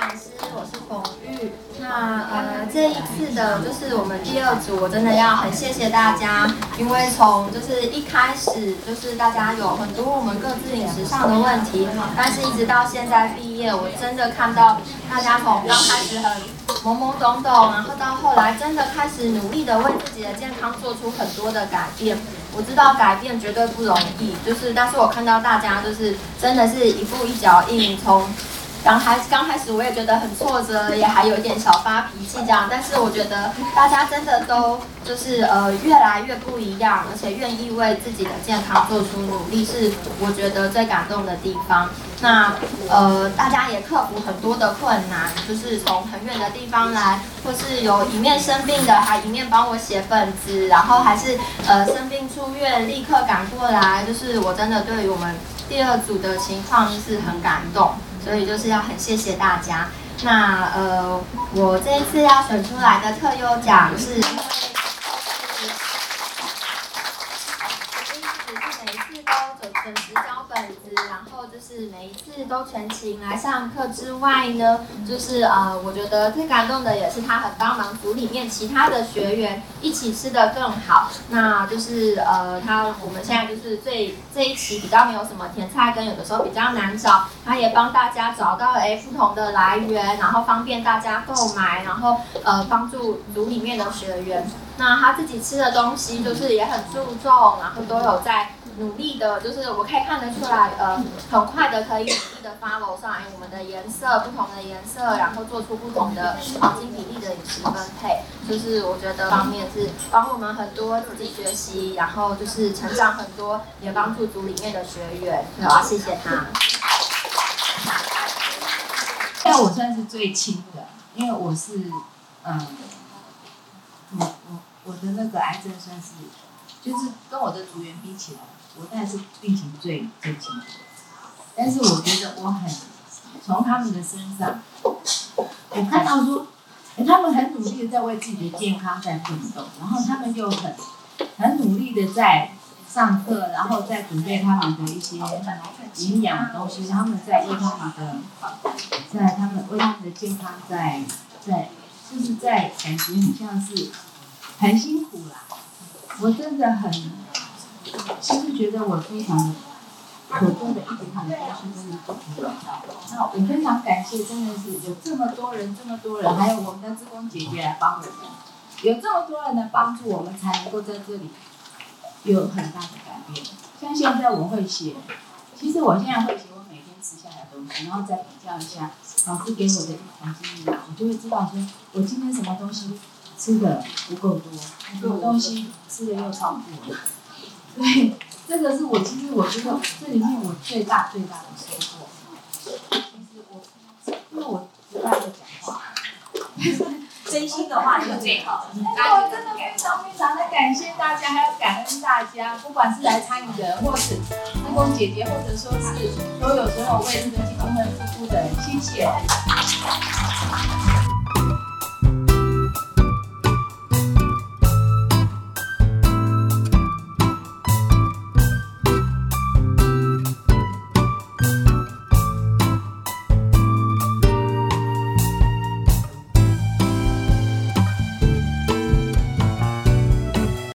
讲师，我是冯玉。那呃，这一次的就是我们第二组，我真的要很谢谢大家，因为从就是一开始就是大家有很多我们各自饮食上的问题，但是一直到现在毕业，我真的看到大家从刚开始很懵懵懂懂，然后到后来真的开始努力的为自己的健康做出很多的改变。我知道改变绝对不容易，就是但是我看到大家就是真的是一步一脚印从。刚开刚开始我也觉得很挫折，也还有点小发脾气这样，但是我觉得大家真的都就是呃越来越不一样，而且愿意为自己的健康做出努力，是我觉得最感动的地方。那呃大家也克服很多的困难，就是从很远的地方来，或是有一面生病的，还一面帮我写本子，然后还是呃生病出院立刻赶过来，就是我真的对于我们第二组的情况是很感动。所以就是要很谢谢大家。那呃，我这一次要选出来的特优奖是，因为就是每一次都准准时交本子，然后就是每一次都全勤来上课之外呢，就是呃，我觉得最感动的也是他很帮忙组里面其他的学员一起吃得更好。那就是呃，他我们现在就是最这一期比较没有什么甜菜根，有的时候比较难找，他也帮大家找到哎不同的来源，然后方便大家购买，然后呃帮助组里面的学员。那他自己吃的东西就是也很注重，然后都有在。努力的，就是我可以看得出来，呃，很快的可以努力的 follow 上来我们的颜色，不同的颜色，然后做出不同的黄金比例的饮食分配，就是我觉得方面是帮我们很多自己学习，然后就是成长很多，也帮助组里面的学员，我要谢谢他。那我算是最轻的，因为我是，嗯，我的那个癌症算是，就是跟我的组员比起来。我当然是病情最最轻的，但是我觉得我很从他们的身上，我看到说，他们很努力的在为自己的健康在奋斗，然后他们又很很努力的在上课，然后在准备他们的一些营养东西，他们在为他们的，在他们为他们的健康在在就是在感觉很像是很辛苦啦，我真的很。其实觉得我非常的可贵的，一直他们东西真的都不到。那我非常感谢，真的是有这么多人，这么多人，还有我们的职工姐姐来帮我们，有这么多人的帮助，我们才能够在这里有很大的改变。像现在我会写，其实我现在会写我每天吃下来的东西，然后再比较一下老师给我的黄金量，我就会知道说我今天什么东西吃的不够多，什么东西吃的又超过了。对，这个是我其实我觉得这里面我最大最大的收获。其实我，因为我不太会讲话，真心的话就最好。那我真的非常非常的感谢大家，还要感恩大家，不管是来参与的人，或是义工姐姐，或者说是都有所有为这个基金会付出的，谢谢。